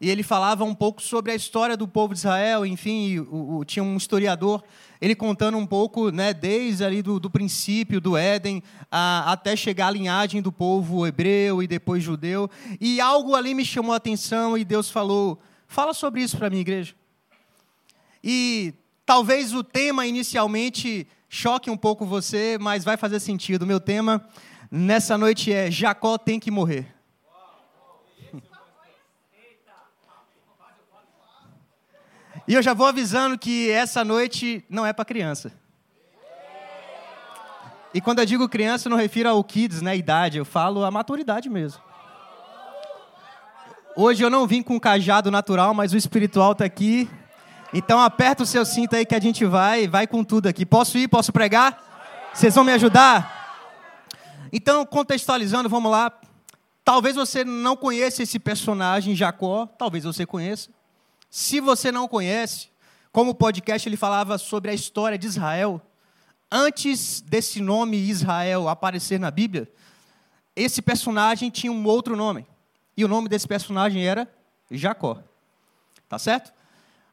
e ele falava um pouco sobre a história do povo de Israel, enfim, o, o, tinha um historiador, ele contando um pouco, né, desde ali do, do princípio do Éden, a, até chegar à linhagem do povo hebreu e depois judeu, e algo ali me chamou a atenção e Deus falou, fala sobre isso para mim, igreja. E talvez o tema inicialmente choque um pouco você, mas vai fazer sentido. Meu tema nessa noite é Jacó tem que morrer. E eu já vou avisando que essa noite não é para criança. E quando eu digo criança, eu não refiro ao kids, né, idade, eu falo a maturidade mesmo. Hoje eu não vim com cajado natural, mas o espiritual está aqui. Então aperta o seu cinto aí que a gente vai, vai com tudo aqui. Posso ir? Posso pregar? Vocês vão me ajudar? Então, contextualizando, vamos lá. Talvez você não conheça esse personagem Jacó, talvez você conheça. Se você não conhece, como o podcast ele falava sobre a história de Israel, antes desse nome Israel aparecer na Bíblia, esse personagem tinha um outro nome. E o nome desse personagem era Jacó. Tá certo?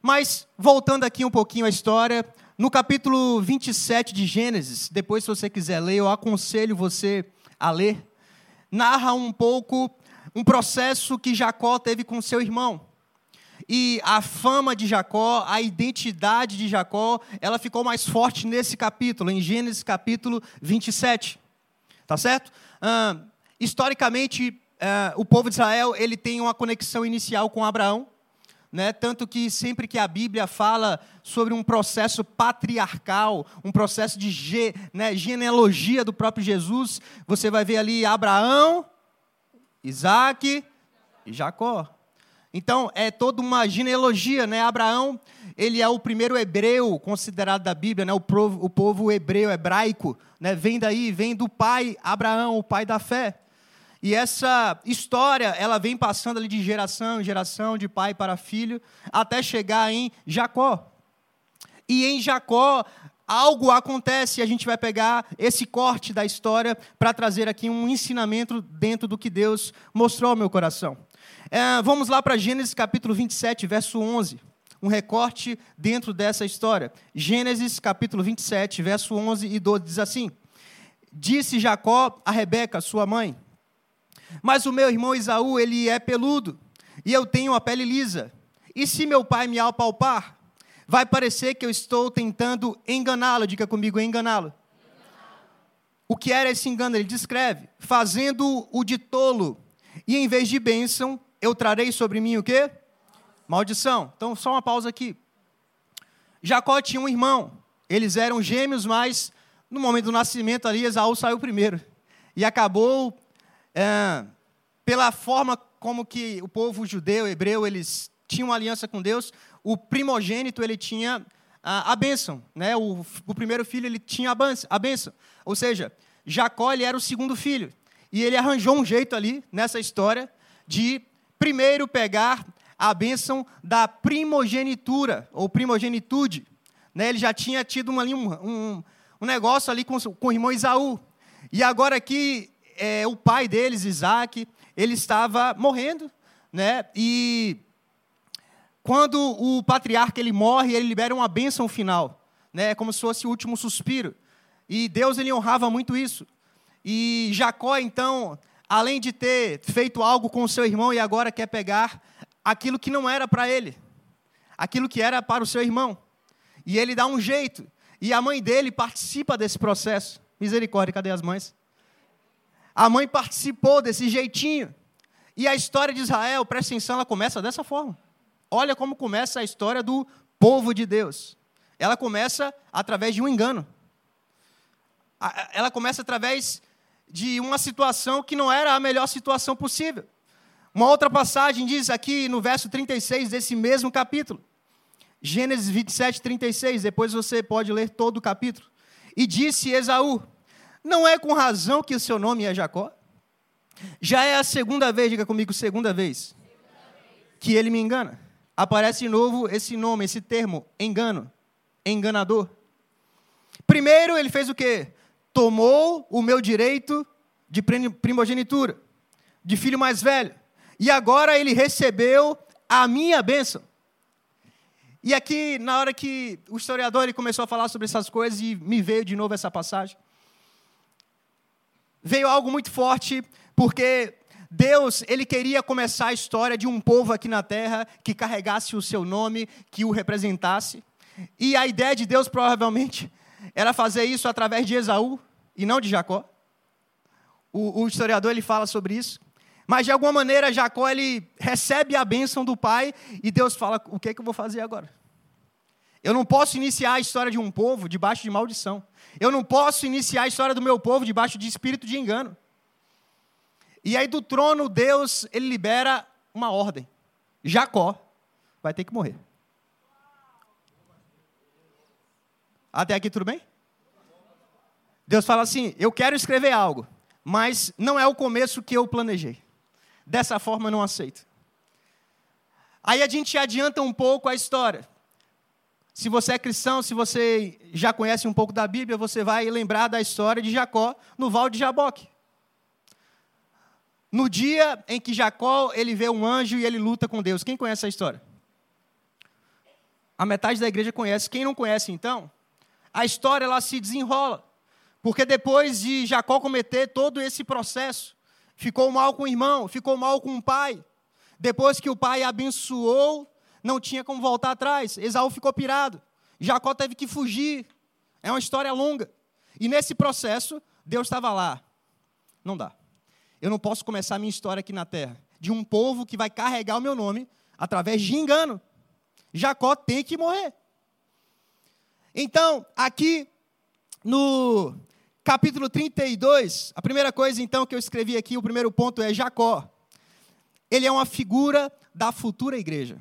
Mas, voltando aqui um pouquinho à história, no capítulo 27 de Gênesis, depois, se você quiser ler, eu aconselho você a ler, narra um pouco um processo que Jacó teve com seu irmão. E a fama de Jacó, a identidade de Jacó, ela ficou mais forte nesse capítulo, em Gênesis capítulo 27. Tá certo? Ah, historicamente, ah, o povo de Israel ele tem uma conexão inicial com Abraão. Né? Tanto que sempre que a Bíblia fala sobre um processo patriarcal, um processo de ge, né, genealogia do próprio Jesus, você vai ver ali Abraão, Isaac e Jacó. Então, é toda uma genealogia, né? Abraão, ele é o primeiro hebreu considerado da Bíblia, né? O povo, o povo hebreu, hebraico, né? Vem daí, vem do pai Abraão, o pai da fé. E essa história, ela vem passando ali de geração em geração, de pai para filho, até chegar em Jacó. E em Jacó, algo acontece e a gente vai pegar esse corte da história para trazer aqui um ensinamento dentro do que Deus mostrou ao meu coração. É, vamos lá para Gênesis capítulo 27, verso 11. Um recorte dentro dessa história. Gênesis capítulo 27, verso 11 e 12 diz assim: Disse Jacó a Rebeca, sua mãe: Mas o meu irmão Isaú, ele é peludo, e eu tenho a pele lisa. E se meu pai me apalpar, vai parecer que eu estou tentando enganá-lo. Diga comigo, enganá-lo. O que era esse engano? Ele descreve: fazendo o de tolo, e em vez de bênção, eu trarei sobre mim o quê? Maldição. Então, só uma pausa aqui. Jacó tinha um irmão. Eles eram gêmeos, mas no momento do nascimento ali, Esaú saiu primeiro. E acabou, é, pela forma como que o povo judeu, hebreu, eles tinham aliança com Deus, o primogênito, ele tinha a, a bênção. Né? O, o primeiro filho, ele tinha a bênção. Ou seja, Jacó, ele era o segundo filho. E ele arranjou um jeito ali, nessa história, de primeiro pegar a bênção da primogenitura, ou primogenitude. Né? Ele já tinha tido uma, um, um, negócio ali com, com o irmão Isaú. E agora aqui, é, o pai deles, Isaac, ele estava morrendo, né? E quando o patriarca ele morre, ele libera uma bênção final, né? Como se fosse o último suspiro. E Deus ele honrava muito isso. E Jacó então além de ter feito algo com o seu irmão e agora quer pegar aquilo que não era para ele, aquilo que era para o seu irmão. E ele dá um jeito. E a mãe dele participa desse processo. Misericórdia, cadê as mães? A mãe participou desse jeitinho. E a história de Israel, presta atenção, ela começa dessa forma. Olha como começa a história do povo de Deus. Ela começa através de um engano. Ela começa através de uma situação que não era a melhor situação possível. Uma outra passagem diz aqui no verso 36 desse mesmo capítulo. Gênesis 27, 36. Depois você pode ler todo o capítulo. E disse Esaú: Não é com razão que o seu nome é Jacó? Já é a segunda vez, diga comigo, segunda vez, que ele me engana. Aparece de novo esse nome, esse termo, engano, enganador. Primeiro ele fez o quê? Tomou o meu direito de primogenitura, de filho mais velho. E agora ele recebeu a minha bênção. E aqui, na hora que o historiador ele começou a falar sobre essas coisas, e me veio de novo essa passagem, veio algo muito forte, porque Deus, ele queria começar a história de um povo aqui na terra que carregasse o seu nome, que o representasse. E a ideia de Deus provavelmente era fazer isso através de Esaú e não de Jacó. O, o historiador ele fala sobre isso. Mas de alguma maneira Jacó ele recebe a bênção do pai e Deus fala: "O que é que eu vou fazer agora?" Eu não posso iniciar a história de um povo debaixo de maldição. Eu não posso iniciar a história do meu povo debaixo de espírito de engano. E aí do trono Deus, ele libera uma ordem. Jacó vai ter que morrer. Até aqui tudo bem? Deus fala assim: "Eu quero escrever algo, mas não é o começo que eu planejei. Dessa forma eu não aceito." Aí a gente adianta um pouco a história. Se você é cristão, se você já conhece um pouco da Bíblia, você vai lembrar da história de Jacó no Val de Jaboque. No dia em que Jacó ele vê um anjo e ele luta com Deus. Quem conhece essa história? A metade da igreja conhece. Quem não conhece, então, a história ela se desenrola. Porque depois de Jacó cometer todo esse processo, ficou mal com o irmão, ficou mal com o pai. Depois que o pai abençoou não tinha como voltar atrás. Esaú ficou pirado. Jacó teve que fugir. É uma história longa. E nesse processo, Deus estava lá. Não dá. Eu não posso começar a minha história aqui na terra de um povo que vai carregar o meu nome através de engano. Jacó tem que morrer. Então, aqui no capítulo 32, a primeira coisa então que eu escrevi aqui, o primeiro ponto é Jacó. Ele é uma figura da futura igreja.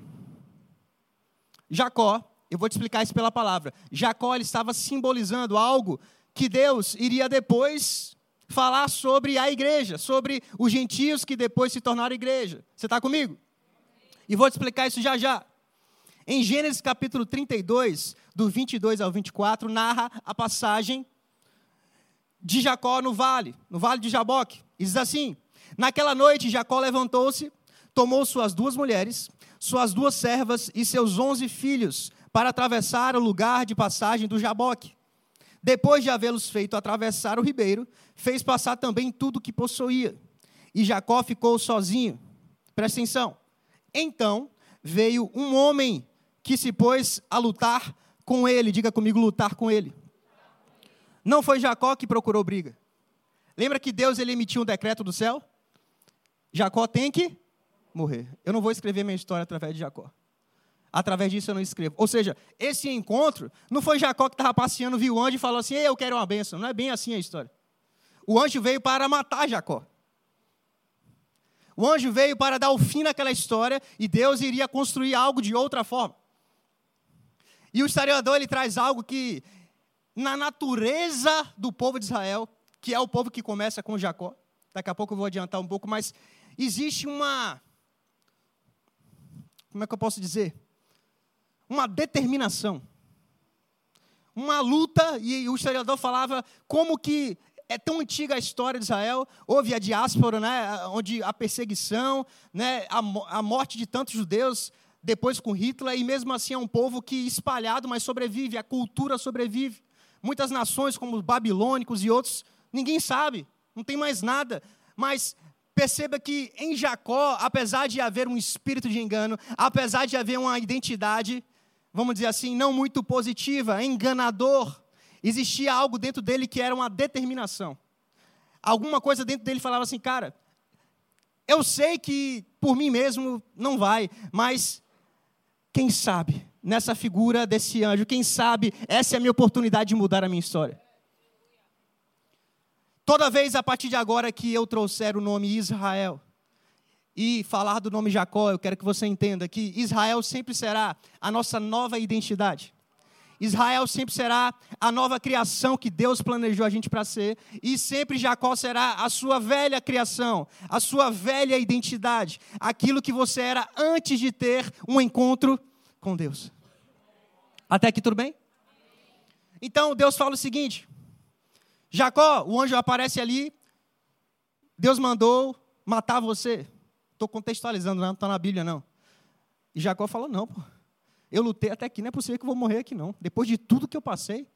Jacó, eu vou te explicar isso pela palavra. Jacó ele estava simbolizando algo que Deus iria depois falar sobre a igreja, sobre os gentios que depois se tornaram igreja. Você está comigo? E vou te explicar isso já já. Em Gênesis capítulo 32, do 22 ao 24, narra a passagem de Jacó no vale, no vale de Jaboque. E diz assim: Naquela noite, Jacó levantou-se, tomou suas duas mulheres, suas duas servas e seus onze filhos para atravessar o lugar de passagem do Jaboque. Depois de havê-los feito atravessar o ribeiro, fez passar também tudo o que possuía. E Jacó ficou sozinho. Presta atenção. Então veio um homem que se pôs a lutar com ele. Diga comigo, lutar com ele. Não foi Jacó que procurou briga. Lembra que Deus ele emitiu um decreto do céu? Jacó tem que morrer. Eu não vou escrever minha história através de Jacó. Através disso eu não escrevo. Ou seja, esse encontro não foi Jacó que estava passeando, viu o anjo e falou assim: Ei, eu quero uma bênção. Não é bem assim a história. O anjo veio para matar Jacó. O anjo veio para dar o fim naquela história e Deus iria construir algo de outra forma. E o historiador ele traz algo que, na natureza do povo de Israel, que é o povo que começa com Jacó, daqui a pouco eu vou adiantar um pouco, mas existe uma como é que eu posso dizer? Uma determinação. Uma luta, e o historiador falava como que é tão antiga a história de Israel, houve a diáspora, né, onde a perseguição, né, a, a morte de tantos judeus, depois com Hitler, e mesmo assim é um povo que espalhado, mas sobrevive, a cultura sobrevive. Muitas nações, como os babilônicos e outros, ninguém sabe, não tem mais nada, mas Perceba que em Jacó, apesar de haver um espírito de engano, apesar de haver uma identidade, vamos dizer assim, não muito positiva, enganador, existia algo dentro dele que era uma determinação. Alguma coisa dentro dele falava assim, cara, eu sei que por mim mesmo não vai, mas quem sabe, nessa figura desse anjo, quem sabe essa é a minha oportunidade de mudar a minha história. Toda vez a partir de agora que eu trouxer o nome Israel e falar do nome Jacó, eu quero que você entenda que Israel sempre será a nossa nova identidade. Israel sempre será a nova criação que Deus planejou a gente para ser, e sempre Jacó será a sua velha criação, a sua velha identidade, aquilo que você era antes de ter um encontro com Deus. Até aqui tudo bem? Então Deus fala o seguinte: Jacó, o anjo aparece ali. Deus mandou matar você. Estou contextualizando, não está na Bíblia, não. E Jacó falou: Não, pô, eu lutei até aqui, não é possível que eu vou morrer aqui, não. Depois de tudo que eu passei.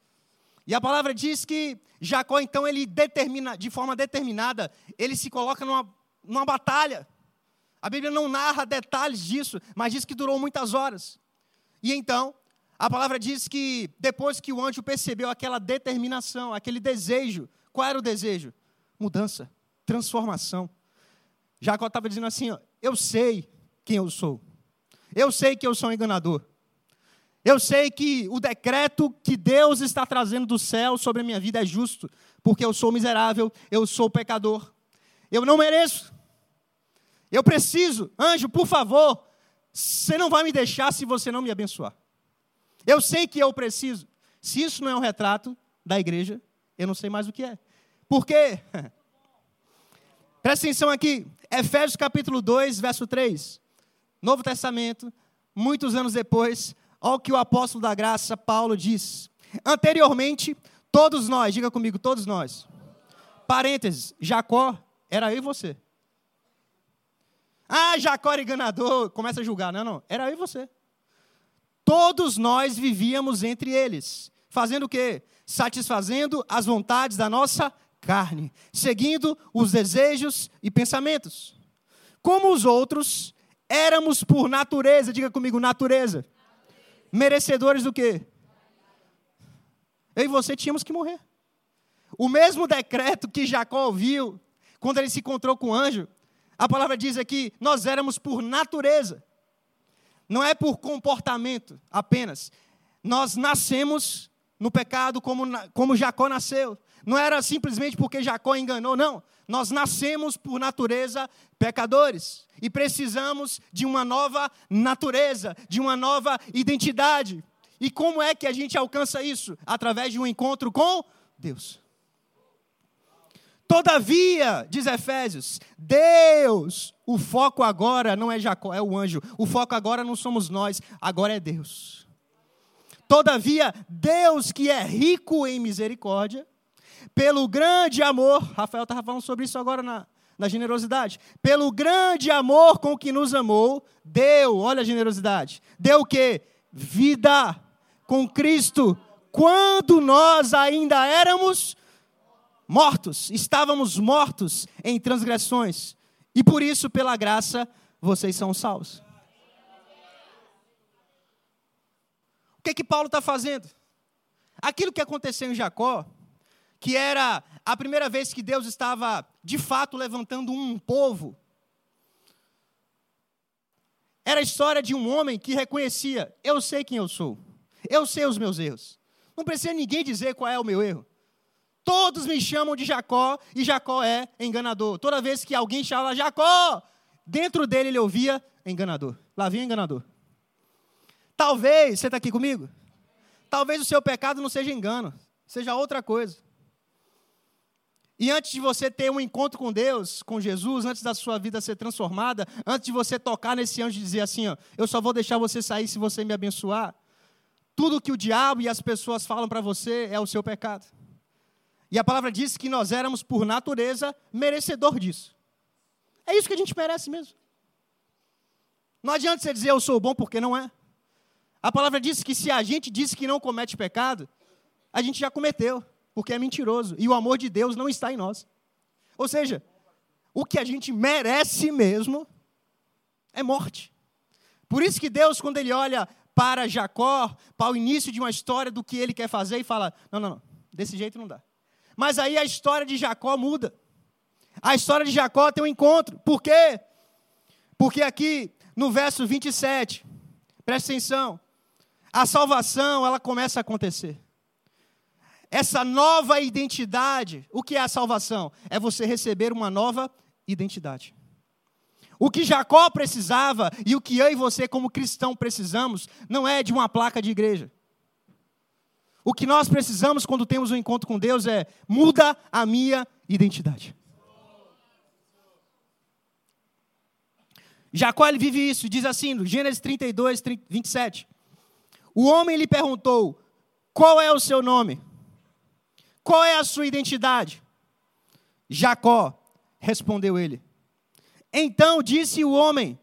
E a palavra diz que Jacó, então, ele determina, de forma determinada, ele se coloca numa, numa batalha. A Bíblia não narra detalhes disso, mas diz que durou muitas horas. E então, a palavra diz que depois que o anjo percebeu aquela determinação, aquele desejo, qual era o desejo? Mudança, transformação. Jacó estava dizendo assim: ó, Eu sei quem eu sou. Eu sei que eu sou um enganador. Eu sei que o decreto que Deus está trazendo do céu sobre a minha vida é justo, porque eu sou miserável, eu sou pecador. Eu não mereço. Eu preciso, anjo, por favor, você não vai me deixar se você não me abençoar. Eu sei que eu preciso. Se isso não é um retrato da igreja, eu não sei mais o que é. Por quê? Presta atenção aqui. Efésios capítulo 2, verso 3. Novo Testamento, muitos anos depois, olha o que o apóstolo da graça, Paulo, diz. Anteriormente, todos nós, diga comigo, todos nós. Parênteses, Jacó era eu e você. Ah, Jacó era enganador, começa a julgar. Não, não, era eu e você. Todos nós vivíamos entre eles, fazendo o quê? Satisfazendo as vontades da nossa carne, seguindo os desejos e pensamentos. Como os outros, éramos por natureza, diga comigo, natureza. Merecedores do quê? Eu e você tínhamos que morrer. O mesmo decreto que Jacó ouviu quando ele se encontrou com o anjo, a palavra diz aqui: nós éramos por natureza, não é por comportamento apenas. Nós nascemos no pecado como, como Jacó nasceu. Não era simplesmente porque Jacó enganou, não. Nós nascemos por natureza pecadores e precisamos de uma nova natureza, de uma nova identidade. E como é que a gente alcança isso? Através de um encontro com Deus. Todavia, diz Efésios, Deus, o foco agora não é Jacó, é o anjo. O foco agora não somos nós, agora é Deus. Todavia, Deus que é rico em misericórdia, pelo grande amor, Rafael estava falando sobre isso agora na, na generosidade, pelo grande amor com que nos amou, deu, olha a generosidade, deu o que? Vida com Cristo, quando nós ainda éramos mortos, estávamos mortos em transgressões, e por isso, pela graça, vocês são salvos. O que que Paulo está fazendo? Aquilo que aconteceu em Jacó, que era a primeira vez que Deus estava, de fato, levantando um povo, era a história de um homem que reconhecia: eu sei quem eu sou, eu sei os meus erros. Não precisa ninguém dizer qual é o meu erro. Todos me chamam de Jacó e Jacó é enganador. Toda vez que alguém chama Jacó, dentro dele ele ouvia enganador. Lá vinha enganador. Talvez, você está aqui comigo? Talvez o seu pecado não seja engano, seja outra coisa. E antes de você ter um encontro com Deus, com Jesus, antes da sua vida ser transformada, antes de você tocar nesse anjo e dizer assim, ó, eu só vou deixar você sair se você me abençoar, tudo que o diabo e as pessoas falam para você é o seu pecado. E a palavra diz que nós éramos, por natureza, merecedor disso. É isso que a gente merece mesmo. Não adianta você dizer eu sou bom porque não é. A palavra diz que se a gente diz que não comete pecado, a gente já cometeu, porque é mentiroso. E o amor de Deus não está em nós. Ou seja, o que a gente merece mesmo é morte. Por isso que Deus, quando Ele olha para Jacó, para o início de uma história do que Ele quer fazer, e fala: não, não, não, desse jeito não dá. Mas aí a história de Jacó muda. A história de Jacó tem um encontro. Por quê? Porque aqui no verso 27, presta atenção, a salvação ela começa a acontecer. Essa nova identidade, o que é a salvação? É você receber uma nova identidade. O que Jacó precisava e o que eu e você, como cristão, precisamos, não é de uma placa de igreja. O que nós precisamos quando temos um encontro com Deus é muda a minha identidade. Jacó ele vive isso, diz assim, Gênesis 32, 27. O homem lhe perguntou: Qual é o seu nome? Qual é a sua identidade? Jacó, respondeu ele. Então disse o homem,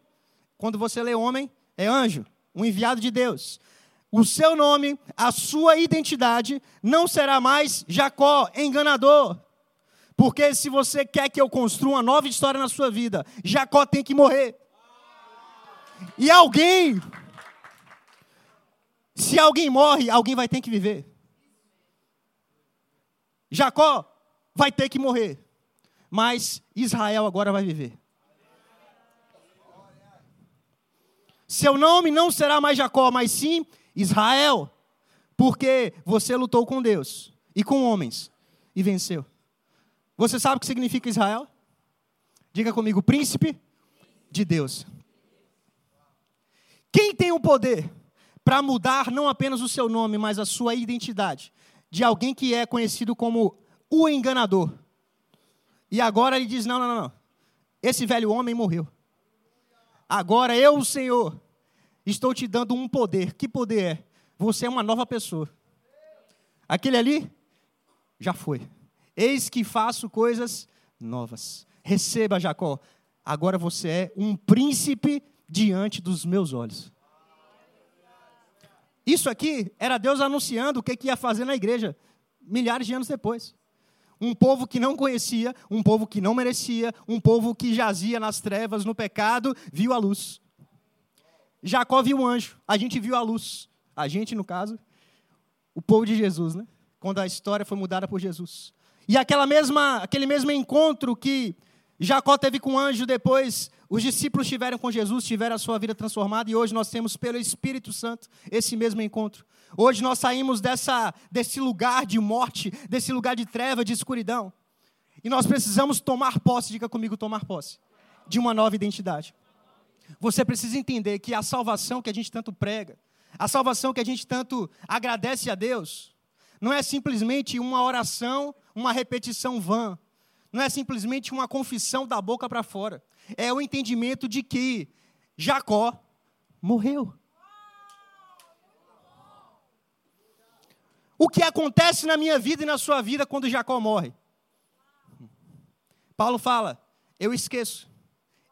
quando você lê homem, é anjo, um enviado de Deus. O seu nome, a sua identidade não será mais Jacó, enganador. Porque se você quer que eu construa uma nova história na sua vida, Jacó tem que morrer. E alguém, se alguém morre, alguém vai ter que viver. Jacó vai ter que morrer, mas Israel agora vai viver. Seu nome não será mais Jacó, mas sim Israel, porque você lutou com Deus e com homens e venceu. Você sabe o que significa Israel? Diga comigo, príncipe de Deus. Quem tem o poder para mudar não apenas o seu nome, mas a sua identidade? De alguém que é conhecido como o enganador. E agora ele diz: não, não, não. Esse velho homem morreu. Agora eu, o Senhor, estou te dando um poder. Que poder é? Você é uma nova pessoa. Aquele ali já foi. Eis que faço coisas novas. Receba, Jacó. Agora você é um príncipe diante dos meus olhos. Isso aqui era Deus anunciando o que, ia fazer na igreja milhares de anos depois. Um povo que não conhecia, um povo que não merecia, um povo que jazia nas trevas, no pecado, viu a luz. Jacó viu um anjo, a gente viu a luz. A gente, no caso, o povo de Jesus, né? Quando a história foi mudada por Jesus. E aquela mesma, aquele mesmo encontro que Jacó teve com o anjo depois, os discípulos tiveram com Jesus, tiveram a sua vida transformada e hoje nós temos pelo Espírito Santo esse mesmo encontro. Hoje nós saímos dessa, desse lugar de morte, desse lugar de treva, de escuridão. E nós precisamos tomar posse, diga comigo, tomar posse, de uma nova identidade. Você precisa entender que a salvação que a gente tanto prega, a salvação que a gente tanto agradece a Deus, não é simplesmente uma oração, uma repetição vã, não é simplesmente uma confissão da boca para fora. É o entendimento de que Jacó morreu. O que acontece na minha vida e na sua vida quando Jacó morre? Paulo fala: eu esqueço,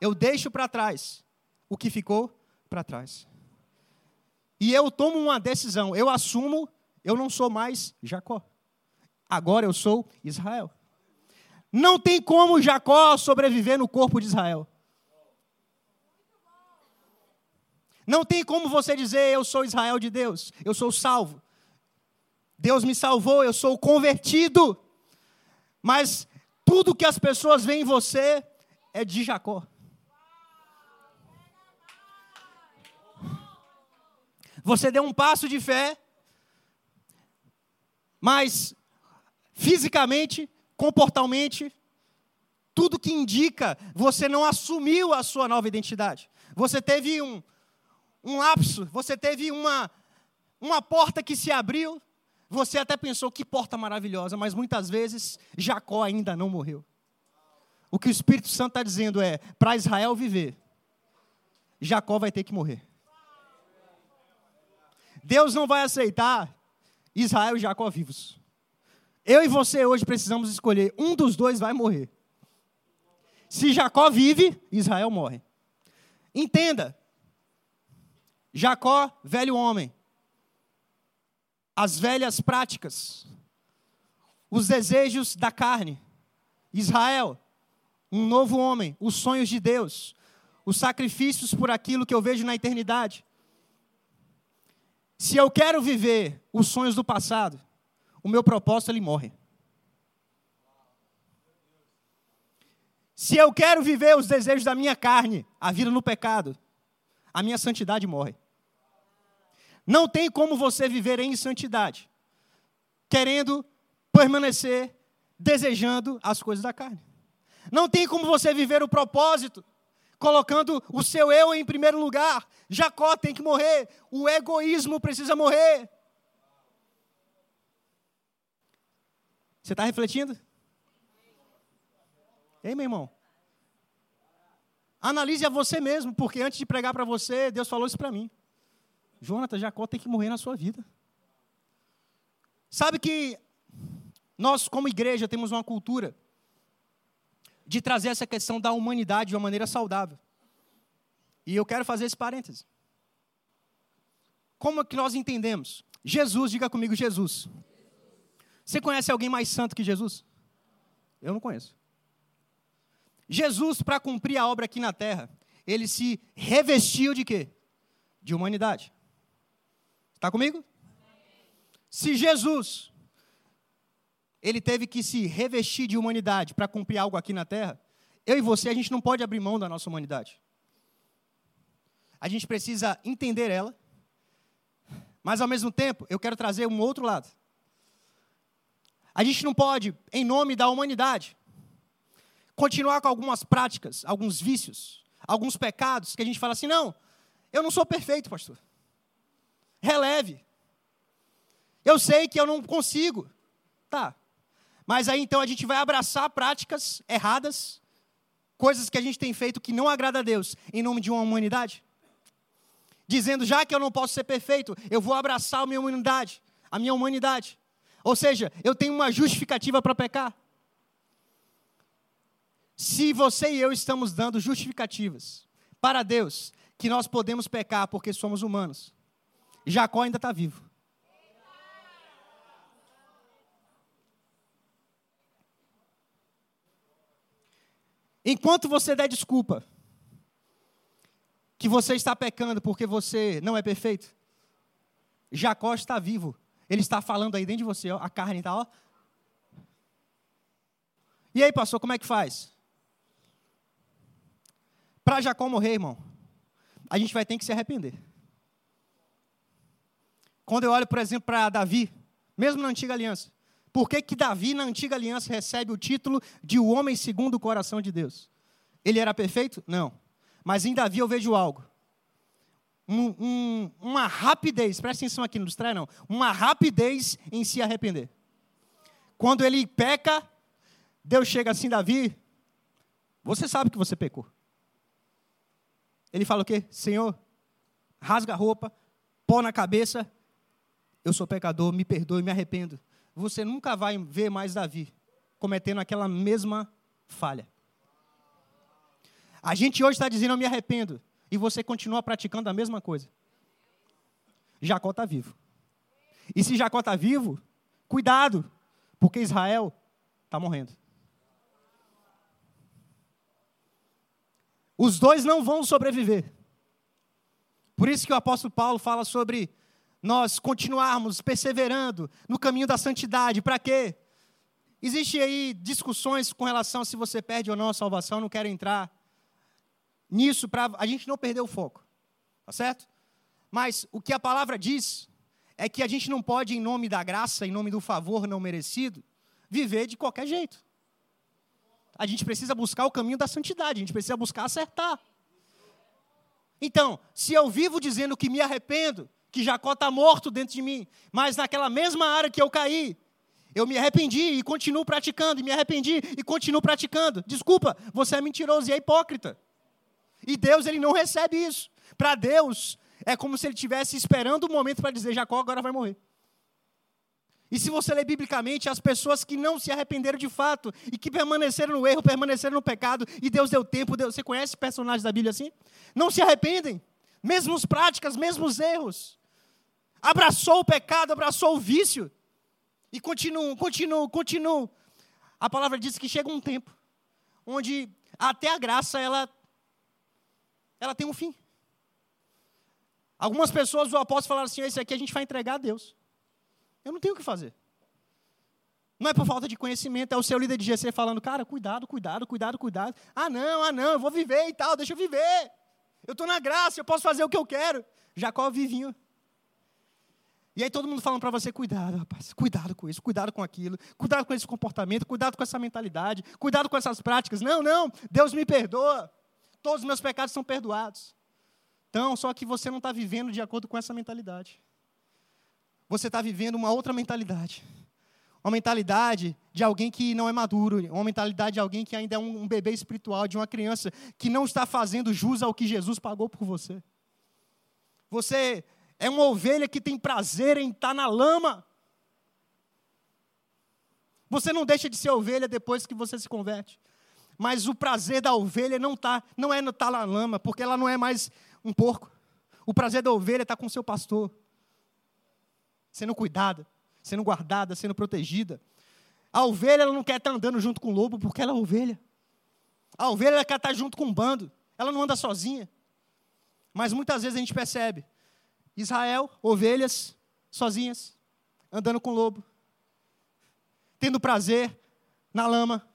eu deixo para trás o que ficou para trás. E eu tomo uma decisão, eu assumo, eu não sou mais Jacó. Agora eu sou Israel. Não tem como Jacó sobreviver no corpo de Israel. Não tem como você dizer eu sou Israel de Deus, eu sou salvo. Deus me salvou, eu sou convertido. Mas tudo que as pessoas veem em você é de Jacó. Você deu um passo de fé, mas fisicamente comportalmente, tudo que indica você não assumiu a sua nova identidade. Você teve um, um lapso, você teve uma, uma porta que se abriu, você até pensou que porta maravilhosa, mas muitas vezes Jacó ainda não morreu. O que o Espírito Santo está dizendo é: para Israel viver, Jacó vai ter que morrer. Deus não vai aceitar Israel e Jacó vivos. Eu e você hoje precisamos escolher. Um dos dois vai morrer. Se Jacó vive, Israel morre. Entenda. Jacó, velho homem. As velhas práticas. Os desejos da carne. Israel, um novo homem. Os sonhos de Deus. Os sacrifícios por aquilo que eu vejo na eternidade. Se eu quero viver os sonhos do passado, o meu propósito ele morre. Se eu quero viver os desejos da minha carne, a vida no pecado, a minha santidade morre. Não tem como você viver em santidade, querendo permanecer desejando as coisas da carne. Não tem como você viver o propósito, colocando o seu eu em primeiro lugar. Jacó tem que morrer, o egoísmo precisa morrer. Você está refletindo? Ei, meu irmão. Analise a você mesmo, porque antes de pregar para você, Deus falou isso para mim. Jonathan, Jacó tem que morrer na sua vida. Sabe que nós, como igreja, temos uma cultura de trazer essa questão da humanidade de uma maneira saudável. E eu quero fazer esse parêntese. como é que nós entendemos? Jesus, diga comigo, Jesus. Você conhece alguém mais santo que Jesus? Eu não conheço. Jesus, para cumprir a obra aqui na terra, ele se revestiu de quê? De humanidade. Está comigo? Se Jesus, ele teve que se revestir de humanidade para cumprir algo aqui na terra, eu e você, a gente não pode abrir mão da nossa humanidade. A gente precisa entender ela, mas ao mesmo tempo, eu quero trazer um outro lado. A gente não pode, em nome da humanidade, continuar com algumas práticas, alguns vícios, alguns pecados que a gente fala assim: não, eu não sou perfeito, pastor. Releve. Eu sei que eu não consigo. Tá. Mas aí então a gente vai abraçar práticas erradas, coisas que a gente tem feito que não agrada a Deus, em nome de uma humanidade. Dizendo, já que eu não posso ser perfeito, eu vou abraçar a minha humanidade, a minha humanidade. Ou seja, eu tenho uma justificativa para pecar. Se você e eu estamos dando justificativas para Deus que nós podemos pecar porque somos humanos, Jacó ainda está vivo. Enquanto você der desculpa que você está pecando porque você não é perfeito, Jacó está vivo ele está falando aí dentro de você, ó, a carne está, ó. E aí, pastor, como é que faz? Para Jacó morrer, irmão, a gente vai ter que se arrepender. Quando eu olho, por exemplo, para Davi, mesmo na antiga aliança, por que, que Davi, na antiga aliança, recebe o título de o homem segundo o coração de Deus? Ele era perfeito? Não. Mas em Davi eu vejo algo um, um, uma rapidez, presta atenção aqui, não distrai não, uma rapidez em se arrepender. Quando ele peca, Deus chega assim, Davi, você sabe que você pecou. Ele fala o quê? Senhor, rasga a roupa, pó na cabeça, eu sou pecador, me perdoe, me arrependo. Você nunca vai ver mais Davi cometendo aquela mesma falha. A gente hoje está dizendo, eu me arrependo e você continua praticando a mesma coisa. Jacó está vivo. E se Jacó está vivo, cuidado, porque Israel está morrendo. Os dois não vão sobreviver. Por isso que o apóstolo Paulo fala sobre nós continuarmos perseverando no caminho da santidade. Para quê? Existem aí discussões com relação a se você perde ou não a salvação, não quero entrar nisso para a gente não perder o foco. Tá certo? Mas o que a palavra diz é que a gente não pode, em nome da graça, em nome do favor não merecido, viver de qualquer jeito. A gente precisa buscar o caminho da santidade, a gente precisa buscar acertar. Então, se eu vivo dizendo que me arrependo, que Jacó está morto dentro de mim, mas naquela mesma área que eu caí, eu me arrependi e continuo praticando, e me arrependi e continuo praticando. Desculpa, você é mentiroso e é hipócrita. E Deus, ele não recebe isso. Para Deus, é como se ele estivesse esperando o momento para dizer: Jacó agora vai morrer. E se você ler biblicamente, as pessoas que não se arrependeram de fato e que permaneceram no erro, permaneceram no pecado, e Deus deu tempo, Deus, você conhece personagens da Bíblia assim? Não se arrependem, mesmos práticas, mesmos erros. Abraçou o pecado, abraçou o vício, e continuam, continuam, continuam. A palavra diz que chega um tempo onde até a graça ela ela tem um fim. Algumas pessoas, o apóstolo falaram assim: esse aqui a gente vai entregar a Deus. Eu não tenho o que fazer. Não é por falta de conhecimento, é o seu líder de GC falando, cara, cuidado, cuidado, cuidado, cuidado. Ah, não, ah, não, eu vou viver e tal, deixa eu viver. Eu estou na graça, eu posso fazer o que eu quero. Jacó vivinho. E aí todo mundo falando para você, cuidado, rapaz, cuidado com isso, cuidado com aquilo, cuidado com esse comportamento, cuidado com essa mentalidade, cuidado com essas práticas. Não, não, Deus me perdoa todos os meus pecados são perdoados. Então, só que você não está vivendo de acordo com essa mentalidade. Você está vivendo uma outra mentalidade. Uma mentalidade de alguém que não é maduro, uma mentalidade de alguém que ainda é um, um bebê espiritual, de uma criança que não está fazendo jus ao que Jesus pagou por você. Você é uma ovelha que tem prazer em estar na lama. Você não deixa de ser ovelha depois que você se converte. Mas o prazer da ovelha não tá, não é tá na lama, porque ela não é mais um porco. O prazer da ovelha está com o seu pastor. sendo cuidada, sendo guardada, sendo protegida. A ovelha ela não quer estar andando junto com o lobo porque ela é ovelha. A ovelha ela quer estar junto com um bando. Ela não anda sozinha. Mas muitas vezes a gente percebe Israel, ovelhas, sozinhas, andando com o lobo, tendo prazer na lama.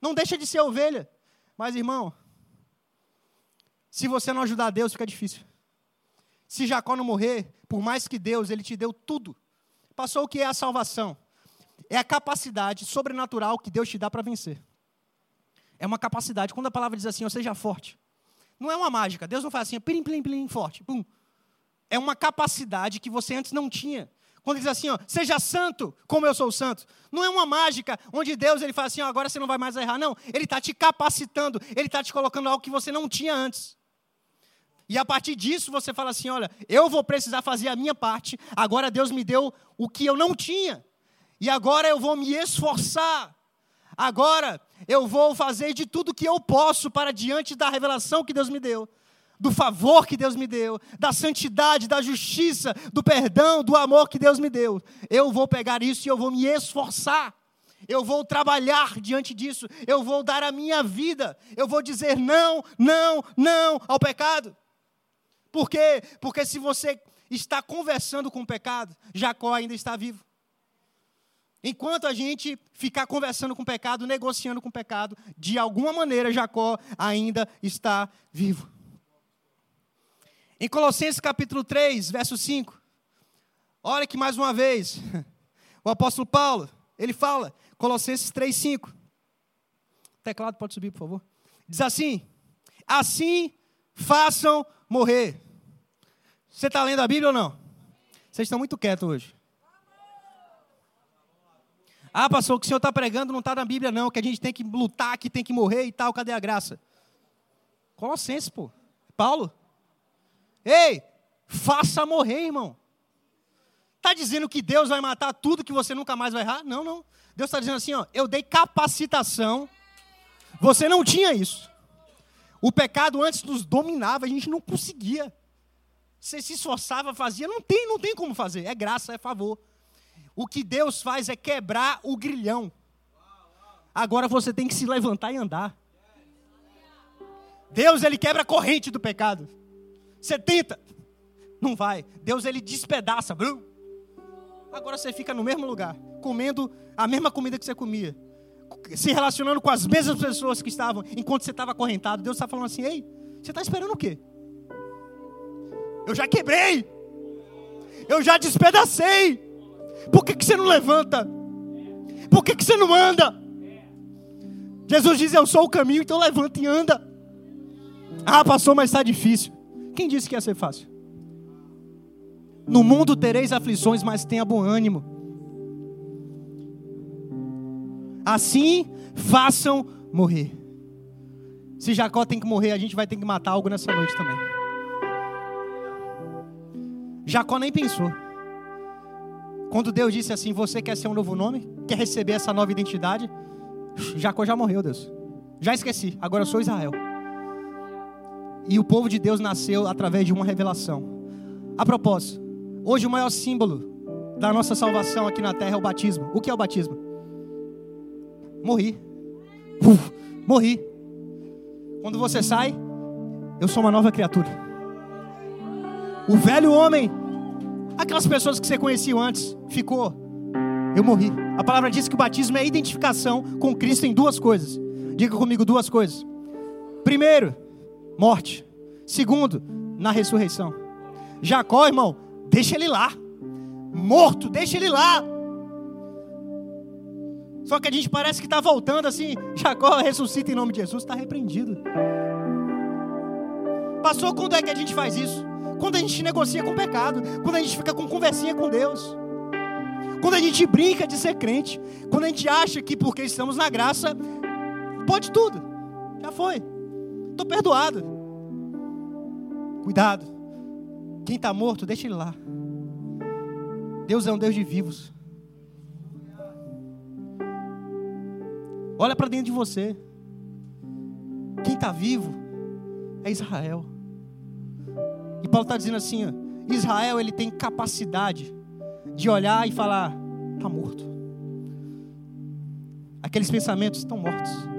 Não deixa de ser ovelha. Mas, irmão, se você não ajudar Deus, fica difícil. Se Jacó não morrer, por mais que Deus, ele te deu tudo. Passou o que é a salvação? É a capacidade sobrenatural que Deus te dá para vencer. É uma capacidade. Quando a palavra diz assim, ó, seja forte. Não é uma mágica. Deus não faz assim, plim, plim, plim, forte. Pum. É uma capacidade que você antes não tinha. Quando diz assim, ó, seja santo como eu sou santo. Não é uma mágica onde Deus ele fala assim, ó, agora você não vai mais errar. Não, Ele está te capacitando, Ele está te colocando algo que você não tinha antes. E a partir disso você fala assim: olha, eu vou precisar fazer a minha parte, agora Deus me deu o que eu não tinha, e agora eu vou me esforçar, agora eu vou fazer de tudo que eu posso para diante da revelação que Deus me deu, do favor que Deus me deu, da santidade, da justiça, do perdão, do amor que Deus me deu. Eu vou pegar isso e eu vou me esforçar. Eu vou trabalhar diante disso, eu vou dar a minha vida, eu vou dizer não, não, não ao pecado. Por quê? Porque se você está conversando com o pecado, Jacó ainda está vivo. Enquanto a gente ficar conversando com o pecado, negociando com o pecado, de alguma maneira Jacó ainda está vivo. Em Colossenses capítulo 3, verso 5, olha que mais uma vez, o apóstolo Paulo, ele fala, Colossenses 3, 5. O teclado pode subir, por favor. Diz assim: Assim façam morrer. Você está lendo a Bíblia ou não? Vocês estão muito quietos hoje. Ah, pastor, o que o senhor está pregando não está na Bíblia, não, que a gente tem que lutar, que tem que morrer e tal, cadê a graça? Colossenses, pô. Paulo. Ei, faça morrer, irmão. Está dizendo que Deus vai matar tudo que você nunca mais vai errar? Não, não. Deus está dizendo assim, ó, eu dei capacitação. Você não tinha isso. O pecado antes nos dominava, a gente não conseguia. Você se esforçava, fazia, não tem, não tem como fazer. É graça, é favor. O que Deus faz é quebrar o grilhão. Agora você tem que se levantar e andar. Deus ele quebra a corrente do pecado. Você tenta, não vai. Deus ele despedaça. Agora você fica no mesmo lugar, comendo a mesma comida que você comia, se relacionando com as mesmas pessoas que estavam enquanto você estava acorrentado. Deus está falando assim: Ei, você está esperando o quê? Eu já quebrei. Eu já despedacei. Por que, que você não levanta? Por que, que você não anda? Jesus diz: Eu sou o caminho, então levanta e anda. Ah, passou, mas está difícil. Quem disse que ia ser fácil? No mundo tereis aflições, mas tenha bom ânimo. Assim façam morrer. Se Jacó tem que morrer, a gente vai ter que matar algo nessa noite também. Jacó nem pensou. Quando Deus disse assim: Você quer ser um novo nome? Quer receber essa nova identidade? Jacó já morreu, Deus. Já esqueci, agora eu sou Israel. E o povo de Deus nasceu através de uma revelação. A propósito, hoje o maior símbolo da nossa salvação aqui na terra é o batismo. O que é o batismo? Morri. Uf, morri. Quando você sai, eu sou uma nova criatura. O velho homem, aquelas pessoas que você conhecia antes, ficou. Eu morri. A palavra diz que o batismo é a identificação com Cristo em duas coisas. Diga comigo duas coisas. Primeiro, morte. Segundo, na ressurreição. Jacó, irmão, deixa ele lá. Morto, deixa ele lá. Só que a gente parece que está voltando assim. Jacó ressuscita em nome de Jesus, está repreendido. Passou quando é que a gente faz isso? Quando a gente negocia com o pecado, quando a gente fica com conversinha com Deus, quando a gente brinca de ser crente, quando a gente acha que porque estamos na graça, pode tudo, já foi, estou perdoado. Cuidado, quem está morto, deixa ele lá. Deus é um Deus de vivos. Olha para dentro de você. Quem está vivo é Israel. E Paulo está dizendo assim: ó, Israel ele tem capacidade de olhar e falar: está morto. Aqueles pensamentos estão mortos.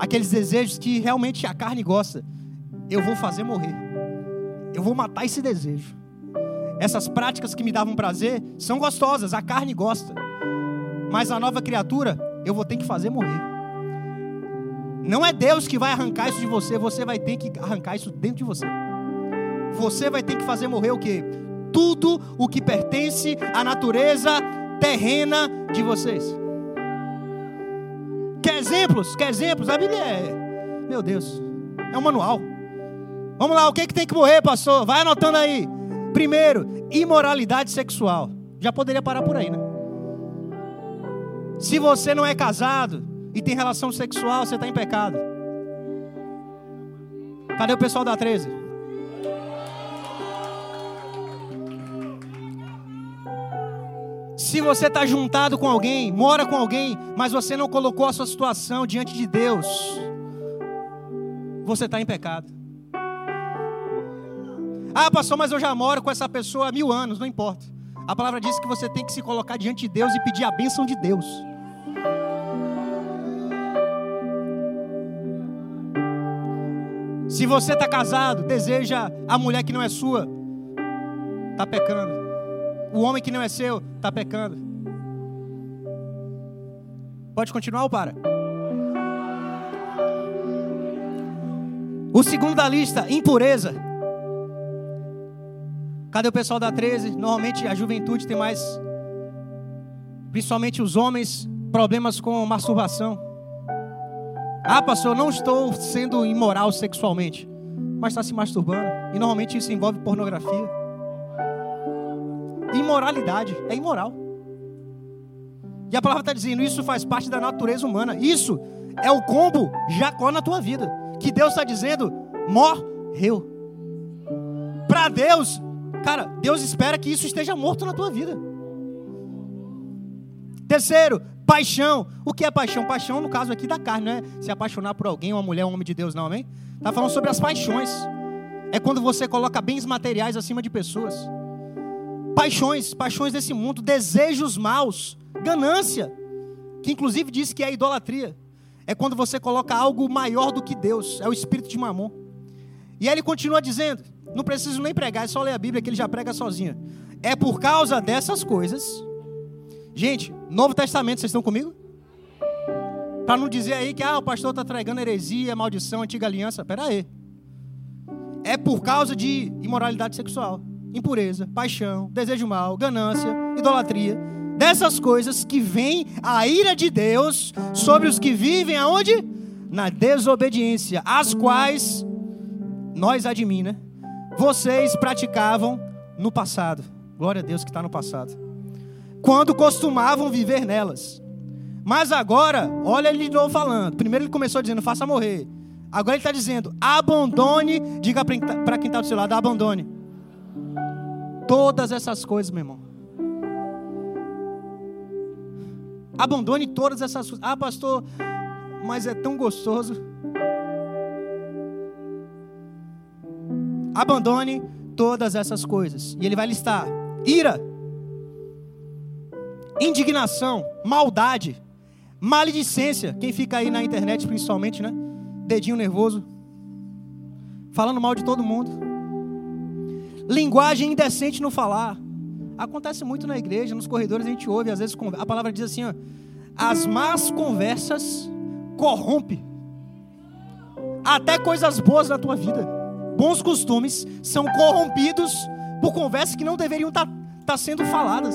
Aqueles desejos que realmente a carne gosta. Eu vou fazer morrer. Eu vou matar esse desejo. Essas práticas que me davam prazer são gostosas, a carne gosta. Mas a nova criatura, eu vou ter que fazer morrer. Não é Deus que vai arrancar isso de você, você vai ter que arrancar isso dentro de você. Você vai ter que fazer morrer o quê? Tudo o que pertence à natureza terrena de vocês. Exemplos? Quer exemplos? A Bíblia é, meu Deus, é um manual. Vamos lá, o que, que tem que morrer, pastor? Vai anotando aí. Primeiro, imoralidade sexual. Já poderia parar por aí, né? Se você não é casado e tem relação sexual, você está em pecado. Cadê o pessoal da 13? Se você está juntado com alguém, mora com alguém, mas você não colocou a sua situação diante de Deus, você está em pecado. Ah, pastor, mas eu já moro com essa pessoa há mil anos, não importa. A palavra diz que você tem que se colocar diante de Deus e pedir a bênção de Deus. Se você está casado, deseja a mulher que não é sua, está pecando. O homem que não é seu, está pecando. Pode continuar ou para? O segundo da lista, impureza. Cadê o pessoal da 13? Normalmente a juventude tem mais, principalmente os homens, problemas com masturbação. Ah, pastor, eu não estou sendo imoral sexualmente, mas está se masturbando. E normalmente isso envolve pornografia. Imoralidade, é imoral. E a palavra está dizendo: isso faz parte da natureza humana. Isso é o combo Jacó na tua vida. Que Deus está dizendo: morreu. Para Deus, Cara, Deus espera que isso esteja morto na tua vida. Terceiro, paixão. O que é paixão? Paixão, no caso aqui da carne, não é se apaixonar por alguém, uma mulher, um homem de Deus, não, amém? Está falando sobre as paixões. É quando você coloca bens materiais acima de pessoas. Paixões, paixões desse mundo, desejos maus, ganância, que inclusive diz que é idolatria. É quando você coloca algo maior do que Deus, é o espírito de mamon. E aí ele continua dizendo: não preciso nem pregar, é só ler a Bíblia que ele já prega sozinho. É por causa dessas coisas. Gente, Novo Testamento, vocês estão comigo? Para não dizer aí que ah, o pastor está tregando heresia, maldição, antiga aliança. Pera aí. É por causa de imoralidade sexual, impureza, paixão, desejo mal, ganância, idolatria. Dessas coisas que vem a ira de Deus sobre os que vivem aonde? Na desobediência, as quais nós admina, vocês praticavam no passado. Glória a Deus que está no passado. Quando costumavam viver nelas. Mas agora, olha ele de novo falando. Primeiro ele começou dizendo, faça morrer. Agora ele está dizendo, abandone. Diga para quem está do seu lado, abandone. Todas essas coisas, meu irmão. Abandone todas essas coisas. Ah, pastor, mas é tão gostoso. Abandone todas essas coisas. E ele vai listar: ira, indignação, maldade, maledicência. Quem fica aí na internet, principalmente, né? Dedinho nervoso, falando mal de todo mundo. Linguagem indecente no falar. Acontece muito na igreja, nos corredores a gente ouve, às vezes a palavra diz assim: ó, as más conversas corrompe até coisas boas na tua vida bons costumes são corrompidos por conversas que não deveriam estar tá, tá sendo faladas.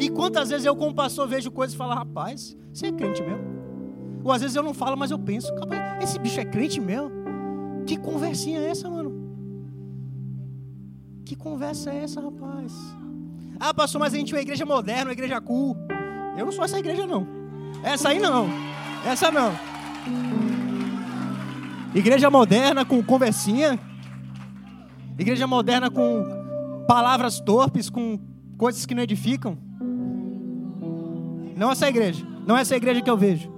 E quantas vezes eu, como pastor, vejo coisas e falo, rapaz, você é crente mesmo? Ou às vezes eu não falo, mas eu penso, esse bicho é crente mesmo? Que conversinha é essa? Que conversa é essa, rapaz? Ah, pastor, mas a gente é uma igreja moderna, uma igreja cool. Eu não sou essa igreja, não. Essa aí não. Essa não. Igreja moderna com conversinha. Igreja moderna com palavras torpes, com coisas que não edificam. Não essa igreja. Não essa igreja que eu vejo.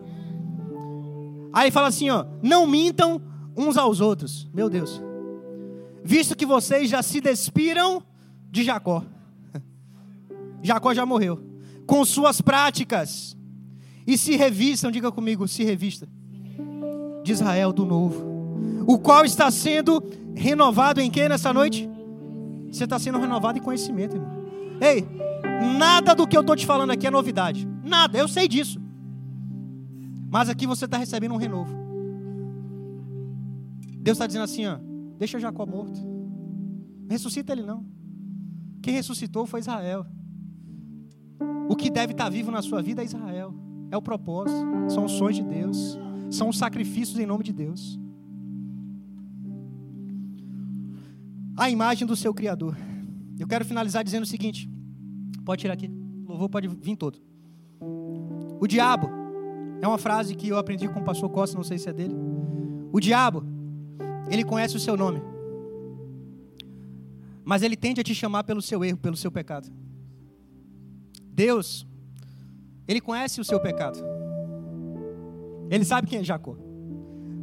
Aí fala assim, ó, não mintam uns aos outros. Meu Deus. Visto que vocês já se despiram de Jacó. Jacó já morreu. Com suas práticas. E se revistam, diga comigo, se revista. De Israel do novo. O qual está sendo renovado em que nessa noite? Você está sendo renovado em conhecimento, irmão. Ei, nada do que eu estou te falando aqui é novidade. Nada, eu sei disso. Mas aqui você está recebendo um renovo. Deus está dizendo assim, ó, deixa Jacó morto. ressuscita ele não. Quem ressuscitou foi Israel. O que deve estar vivo na sua vida é Israel. É o propósito. São os sonhos de Deus. São os sacrifícios em nome de Deus. A imagem do seu Criador. Eu quero finalizar dizendo o seguinte. Pode tirar aqui. Louvor pode vir todo. O diabo é uma frase que eu aprendi com o pastor Costa, não sei se é dele. O diabo, ele conhece o seu nome. Mas ele tende a te chamar pelo seu erro, pelo seu pecado. Deus, ele conhece o seu pecado. Ele sabe quem é Jacó.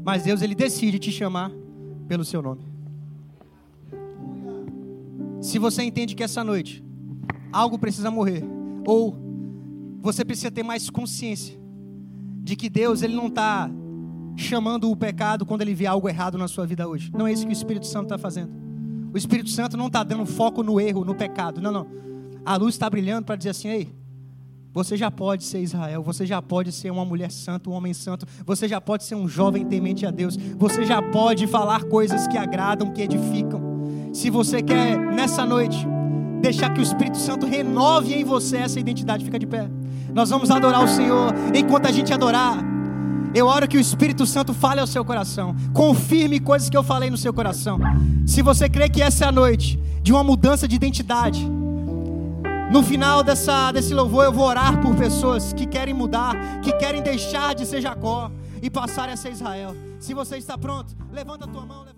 Mas Deus, ele decide te chamar pelo seu nome. Se você entende que essa noite algo precisa morrer, ou você precisa ter mais consciência de que Deus ele não está chamando o pecado quando ele vê algo errado na sua vida hoje. Não é isso que o Espírito Santo está fazendo. O Espírito Santo não está dando foco no erro, no pecado. Não, não. A luz está brilhando para dizer assim: ei, você já pode ser Israel, você já pode ser uma mulher santa, um homem santo, você já pode ser um jovem temente a Deus, você já pode falar coisas que agradam, que edificam. Se você quer, nessa noite, deixar que o Espírito Santo renove em você essa identidade, fica de pé. Nós vamos adorar o Senhor. Enquanto a gente adorar, eu oro que o Espírito Santo fale ao seu coração. Confirme coisas que eu falei no seu coração. Se você crê que essa é a noite de uma mudança de identidade, no final dessa, desse louvor eu vou orar por pessoas que querem mudar, que querem deixar de ser Jacó e passarem a ser Israel. Se você está pronto, levanta a tua mão. Levanta...